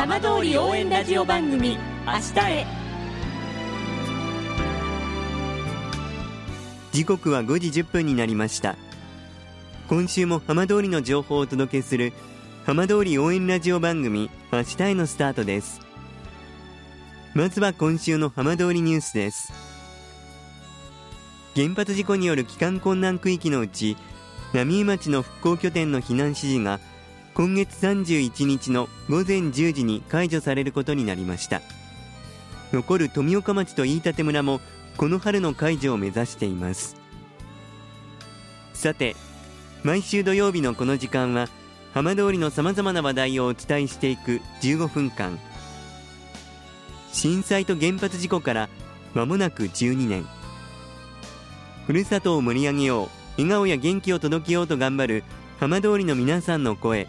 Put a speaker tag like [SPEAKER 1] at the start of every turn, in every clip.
[SPEAKER 1] 浜通り応援ラジオ番組明日へ。
[SPEAKER 2] 時刻は5時10分になりました。今週も浜通りの情報をお届けする浜通り応援ラジオ番組明日へのスタートです。まずは今週の浜通りニュースです。原発事故による帰還困難区域のうち浪江町の復興拠点の避難指示が今月31日の午前10時に解除されることになりました。残る富岡町と飯舘村もこの春の解除を目指しています。さて毎週土曜日のこの時間は浜通りのさまざまな話題をお伝えしていく15分間。震災と原発事故から間もなく12年。ふるさとを盛り上げよう笑顔や元気を届けようと頑張る浜通りの皆さんの声。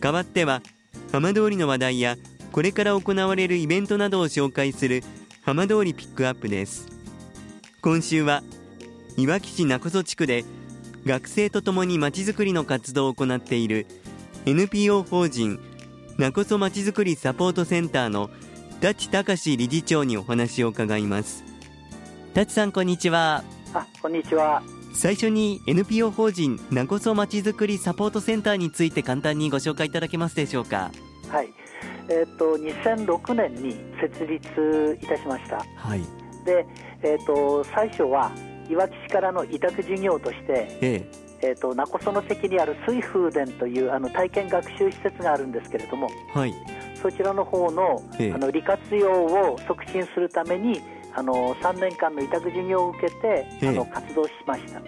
[SPEAKER 2] 代わっては浜通りの話題やこれから行われるイベントなどを紹介する浜通りピックアップです。今週はいわき市勿来地区で学生とともにまちづくりの活動を行っている NPO 法人勿来まちづくりサポートセンターの舘隆理事長にお話を伺います。舘さんこんにちは。
[SPEAKER 3] あこんにちは。
[SPEAKER 2] 最初に NPO 法人勿来まちづくりサポートセンターについて簡単にご紹介いただけますでしょうか？
[SPEAKER 3] はい。えっ、と2006年に設立いたしました。
[SPEAKER 2] はい。
[SPEAKER 3] でえっ、と最初はいわき市からの委託事業として、
[SPEAKER 2] え
[SPEAKER 3] え。ー、と勿来の関にある水風殿というあの体験学習施設があるんですけれども
[SPEAKER 2] えはい。
[SPEAKER 3] そちらの方の,、
[SPEAKER 2] ええ。
[SPEAKER 3] あの利活用を促進するためにあの3年間の委託事業を受けて、
[SPEAKER 2] ええ。
[SPEAKER 3] あの活動しました。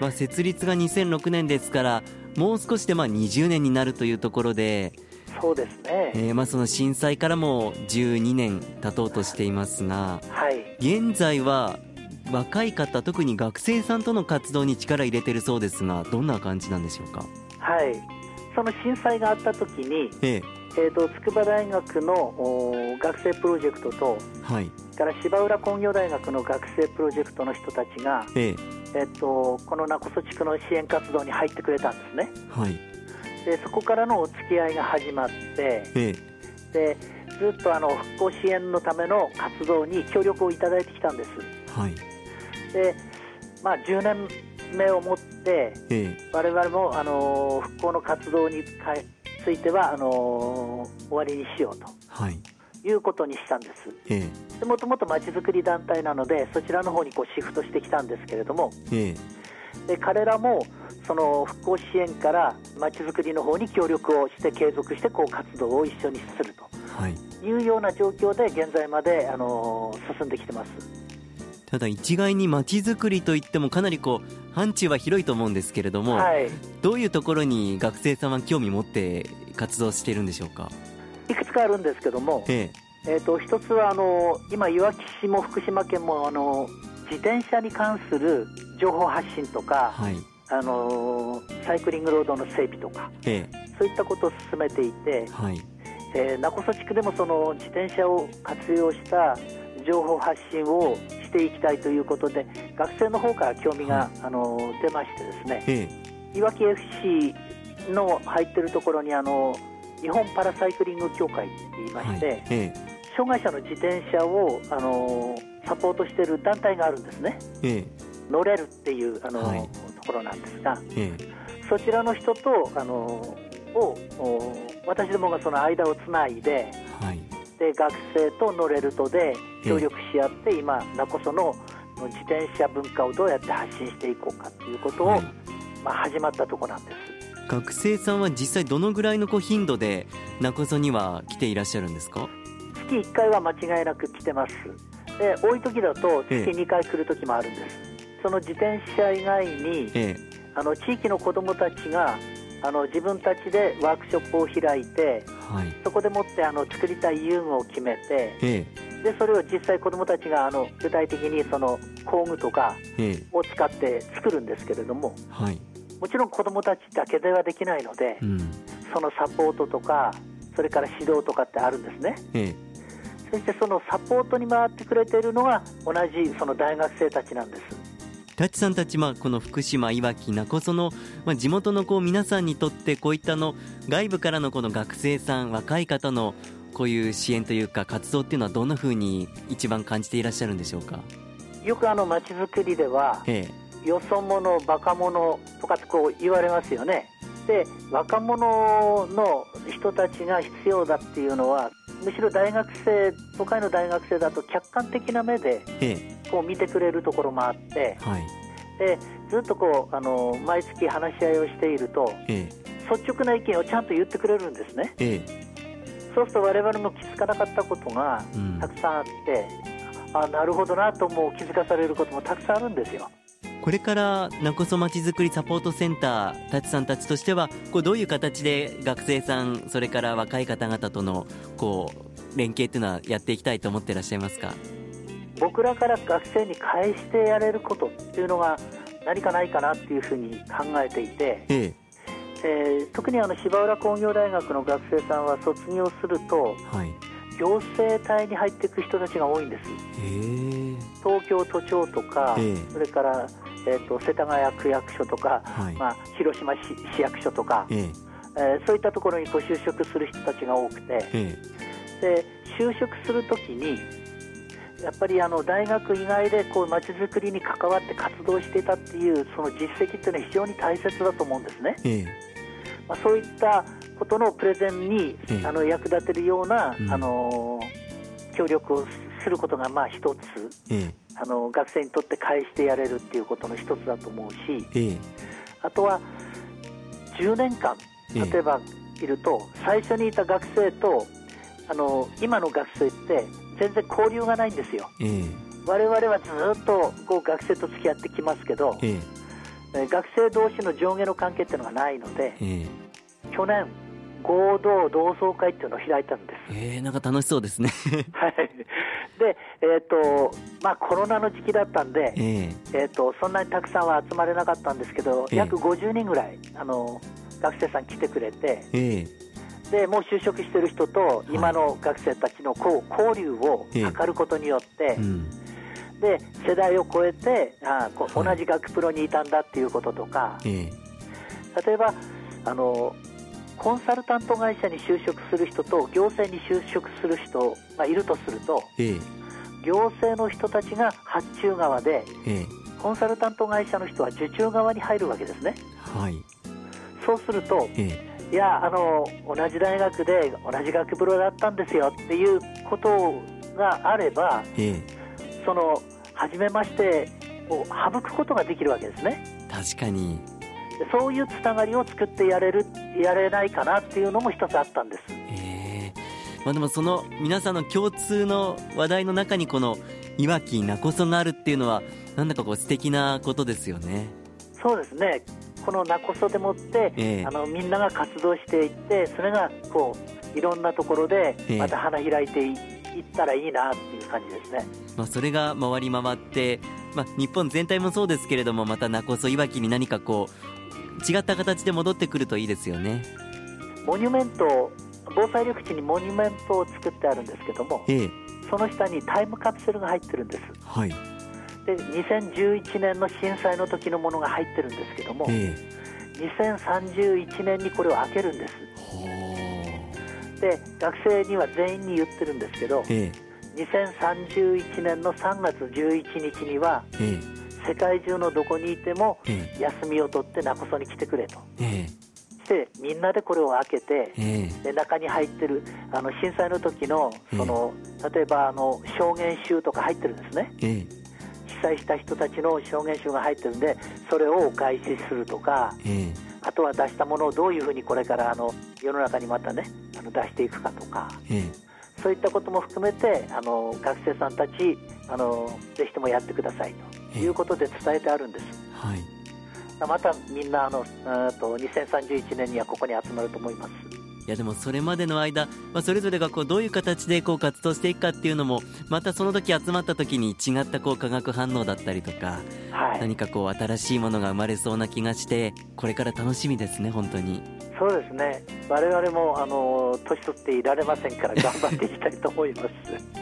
[SPEAKER 2] まあ、設立が2006年ですからもう少しでまあ20年になるというところで、
[SPEAKER 3] そうですね、
[SPEAKER 2] えーまあその震災からも12年経とうとしていますが
[SPEAKER 3] はい。
[SPEAKER 2] 現在は若い方特に学生さんとの活動に力入れてるそうですがどんな感じなんでしょうか
[SPEAKER 3] はいその震災があった時に、
[SPEAKER 2] ええ
[SPEAKER 3] えー、と筑波大学のお学生プロジェクトと
[SPEAKER 2] はい。
[SPEAKER 3] から芝浦工業大学の学生プロジェクトの人たちが、
[SPEAKER 2] ええ。
[SPEAKER 3] えっと、この勿来地区の支援活動に入ってくれたんですね。
[SPEAKER 2] はい。
[SPEAKER 3] でそこからのお付き合いが始まって
[SPEAKER 2] ええ。
[SPEAKER 3] でずっとあの復興支援のための活動に協力をいただいてきたんです。
[SPEAKER 2] はい。
[SPEAKER 3] で、まあ、10年目をもって
[SPEAKER 2] え
[SPEAKER 3] 我々もあの復興の活動にかついてはあの終わりにしようと
[SPEAKER 2] えはい。
[SPEAKER 3] いうことにしたんです。
[SPEAKER 2] え
[SPEAKER 3] でもともとまちづくり団体なのでそちらの方にこうシフトしてきたんですけれども。
[SPEAKER 2] ええ。
[SPEAKER 3] で彼らもその復興支援からまちづくりの方に協力をして継続してこう活動を一緒にする
[SPEAKER 2] えはい。
[SPEAKER 3] というような状況で現在まであの進んできてます。
[SPEAKER 2] ただ一概にまちづくりといってもかなりこう範疇は広いと思うんですけれども、
[SPEAKER 3] はい。
[SPEAKER 2] どういうところに学生さんは興味持って活動しているんでしょうか？
[SPEAKER 3] いくつかあるんですけども、
[SPEAKER 2] え
[SPEAKER 3] え。ー、と一つはあの今いわき市も福島県もあの自転車に関する情報発信と
[SPEAKER 2] え
[SPEAKER 3] か、
[SPEAKER 2] はい。
[SPEAKER 3] あのサイクリングロードの整備とか
[SPEAKER 2] え
[SPEAKER 3] そういったことを進めていて
[SPEAKER 2] え、はい。
[SPEAKER 3] えー、勿来地区でもその自転車を活用した情報発信をしていきたいということで学生の方から興味が、
[SPEAKER 2] はい。
[SPEAKER 3] あの出ましてですね
[SPEAKER 2] ええ。
[SPEAKER 3] いわき FC の入ってるところにあの日本パラサイクリング協会って言いま
[SPEAKER 2] はい。
[SPEAKER 3] して、
[SPEAKER 2] え。
[SPEAKER 3] 障害者の自転車をあのサポートしている団体があるんですね。
[SPEAKER 2] ええ。
[SPEAKER 3] 乗れるっていうあの、
[SPEAKER 2] はい。
[SPEAKER 3] ところなんですが
[SPEAKER 2] ええ。
[SPEAKER 3] そちらの人とあのをお私どもがその間をつないで
[SPEAKER 2] えはい
[SPEAKER 3] で学生と乗れるとで協力し合って、今勿来の自転車文化をどうやって発信していこうかということを、
[SPEAKER 2] はい。
[SPEAKER 3] まあ、始まったところなんです。
[SPEAKER 2] 学生さんは実際どのぐらいのこう頻度で中曽には来ていらっしゃるんですか？
[SPEAKER 3] 月1回は間違いなく来てます。で多い時だと月
[SPEAKER 2] え。え
[SPEAKER 3] 2回来る時もあるんです、その自転車以外に
[SPEAKER 2] え
[SPEAKER 3] あの地域の子どもたちがあの自分たちでワークショップを開いて
[SPEAKER 2] はい。
[SPEAKER 3] そこでもってあの作りたい遊具を決めて
[SPEAKER 2] え
[SPEAKER 3] でそれを実際子どもたちがあの具体的にその工具とか
[SPEAKER 2] ええ。え
[SPEAKER 3] を使って作るんですけれども
[SPEAKER 2] はい。
[SPEAKER 3] もちろん子どもたちだけではできないので
[SPEAKER 2] うん。
[SPEAKER 3] そのサポートとかそれから指導とかってあるんですね。
[SPEAKER 2] ええ。
[SPEAKER 3] そしてそのサポートに回ってくれているのが同じその大学生たちなんです
[SPEAKER 2] タッチさんたち、まあ、この福島、いわき、勿来の、まあ、地元のこう皆さんにとってこういったの外部からのこの学生さん若い方のこういう支援というか活動っていうのはどんな風に一番感じていらっしゃるんでしょうか？
[SPEAKER 3] よくあの街づくりでは
[SPEAKER 2] え
[SPEAKER 3] よそ者バカ者とかってこう言われますよねで若者の人たちが必要だっていうのはむしろ大学生都会の大学生だと客観的な目で
[SPEAKER 2] ええ。
[SPEAKER 3] こう見てくれるところもあって
[SPEAKER 2] えはい。
[SPEAKER 3] でずっとこうあの毎月話し合いをしていると
[SPEAKER 2] え
[SPEAKER 3] 率直な意見をちゃんと言ってくれるんですね。
[SPEAKER 2] ええ。
[SPEAKER 3] そうすると我々も気づかなかったことがたくさんあって、あなるほどなとも気づかされることもたくさんあるんですよ
[SPEAKER 2] これから勿来まちづくりサポートセンタータッチさんたちとしてはこうどういう形で学生さんそれから若い方々とのこう連携っていうのはやっていきたいと思ってらっしゃいますか？
[SPEAKER 3] 僕らから学生に返してやれることっていうのが何かないかなっていうふうに考えていて、
[SPEAKER 2] ええ。
[SPEAKER 3] えー特にあの芝浦工業大学の学生さんは卒業すると
[SPEAKER 2] はい。
[SPEAKER 3] 行政隊に入っていく人たちが多いんです。
[SPEAKER 2] へえ。
[SPEAKER 3] 東京都庁とか、
[SPEAKER 2] ええ。
[SPEAKER 3] それから、えー、と世田谷区役所とか、
[SPEAKER 2] はい。
[SPEAKER 3] まあ、広島市市役所とか、
[SPEAKER 2] ええ。
[SPEAKER 3] えーそういったところにこう就職する人たちが多くて
[SPEAKER 2] え
[SPEAKER 3] で就職するときにやっぱりあの大学以外でこう街づくりに関わって活動していたっていうその実績っていうのは非常に大切だと思うんですね、
[SPEAKER 2] ええ。
[SPEAKER 3] まあ、そういったことのプレゼンに
[SPEAKER 2] ええ。
[SPEAKER 3] あの役立てるような、
[SPEAKER 2] うん。
[SPEAKER 3] あの協力をすることがまあ一つ。
[SPEAKER 2] ええ
[SPEAKER 3] あの学生にとって返してやれるっていうことの一つだと思うし
[SPEAKER 2] ええ。
[SPEAKER 3] あとは10年間
[SPEAKER 2] ええ。
[SPEAKER 3] 例えばいると最初にいた学生とあの今の学生って全然交流がないんですよ。
[SPEAKER 2] ええ。
[SPEAKER 3] 我々はずっとこう学生と付き合ってきますけど、
[SPEAKER 2] ええ。
[SPEAKER 3] え学生同士の上下の関係っていうのがないので
[SPEAKER 2] え
[SPEAKER 3] 去年合同同窓会っていうのを開いたんです。
[SPEAKER 2] えええなんか楽しそうですね。
[SPEAKER 3] はいでえっ、とまあコロナの時期だったんで、
[SPEAKER 2] ええ。
[SPEAKER 3] えー、とそんなにたくさんは集まれなかったんですけど、
[SPEAKER 2] ええ。
[SPEAKER 3] 約50人ぐらいあの学生さん来てくれて
[SPEAKER 2] ええ。
[SPEAKER 3] でもう就職してる人と今の学生たちのこう交流を
[SPEAKER 2] ええ。
[SPEAKER 3] 図ることによって、
[SPEAKER 2] うん。
[SPEAKER 3] で世代を超えてあこ同じ学プロにいたんだっていうこととか、
[SPEAKER 2] ええ。
[SPEAKER 3] 例えばあのコンサルタント会社に就職する人と行政に就職する人がいるとすると
[SPEAKER 2] ええ。
[SPEAKER 3] 行政の人たちが発注側で
[SPEAKER 2] ええ。
[SPEAKER 3] コンサルタント会社の人は受注側に入るわけですね。
[SPEAKER 2] はい。
[SPEAKER 3] そうすると
[SPEAKER 2] ええ。
[SPEAKER 3] いやあの同じ大学で同じ学プロだったんですよっていうことがあれば
[SPEAKER 2] え
[SPEAKER 3] その初めましてを省くことができるわけですね。
[SPEAKER 2] え確かに。
[SPEAKER 3] でそういうつながりを作ってやれるやれないかなっていうのも一つあったんです。
[SPEAKER 2] ええまあでもその皆さんの共通の話題の中にこのいわきなこそなるっていうのはなんだかこう素敵なことですよね。
[SPEAKER 3] そうですね。このなこそでもって、
[SPEAKER 2] ええ。
[SPEAKER 3] あのみんなが活動していってそれがこういろんなところで
[SPEAKER 2] ええ。
[SPEAKER 3] また花開いてい,、ったらいいなっていう感じですね。
[SPEAKER 2] まあ、それが回り回って、まあ、日本全体もそうですけれどもまたなこそいわきに何かこう違った形で戻ってくるといいですよね。
[SPEAKER 3] モニュメント防災緑地にモニュメントを作ってあるんですけども
[SPEAKER 2] ええ。
[SPEAKER 3] その下にタイムカプセルが入ってるんです。
[SPEAKER 2] はい。
[SPEAKER 3] で2011年の震災の時のものが入ってるんですけども
[SPEAKER 2] え
[SPEAKER 3] 2031年にこれを開けるんです。で学生には全員に言ってるんですけど
[SPEAKER 2] うえ
[SPEAKER 3] 2031年の3月11日には
[SPEAKER 2] ええ
[SPEAKER 3] 世界中のどこにいても
[SPEAKER 2] ええ。
[SPEAKER 3] 休みを取ってなこそに来てくれと。
[SPEAKER 2] え
[SPEAKER 3] してみんなでこれを開けて
[SPEAKER 2] ええ。
[SPEAKER 3] で中に入ってるあの震災の時のその例えばあの証言集とか入ってるんですね。
[SPEAKER 2] ええ。
[SPEAKER 3] 被災した人たちの証言集が入ってるんでそれをお返しするとか
[SPEAKER 2] ええ。
[SPEAKER 3] あとは出したものをどういうふうにこれからあの世の中にまたねあの出していくかとか
[SPEAKER 2] え。
[SPEAKER 3] そういったことも含めてあの学生さんたちあのぜひともやってくださいということで伝えてあるんです。
[SPEAKER 2] はい。
[SPEAKER 3] またみんなあのあと2031年にはここに集まると思います。
[SPEAKER 2] いやでもそれまでの間、まあ、それぞれがこうどういう形でこう活動していくかっていうのもまたその時集まった時に違ったこう化学反応だったりとか、
[SPEAKER 3] はい、
[SPEAKER 2] 何かこう新しいものが生まれそうな気がしてこれから楽しみですね本当に。
[SPEAKER 3] そうですね。我々もあの年取っていられませんから頑張っていきたいと思います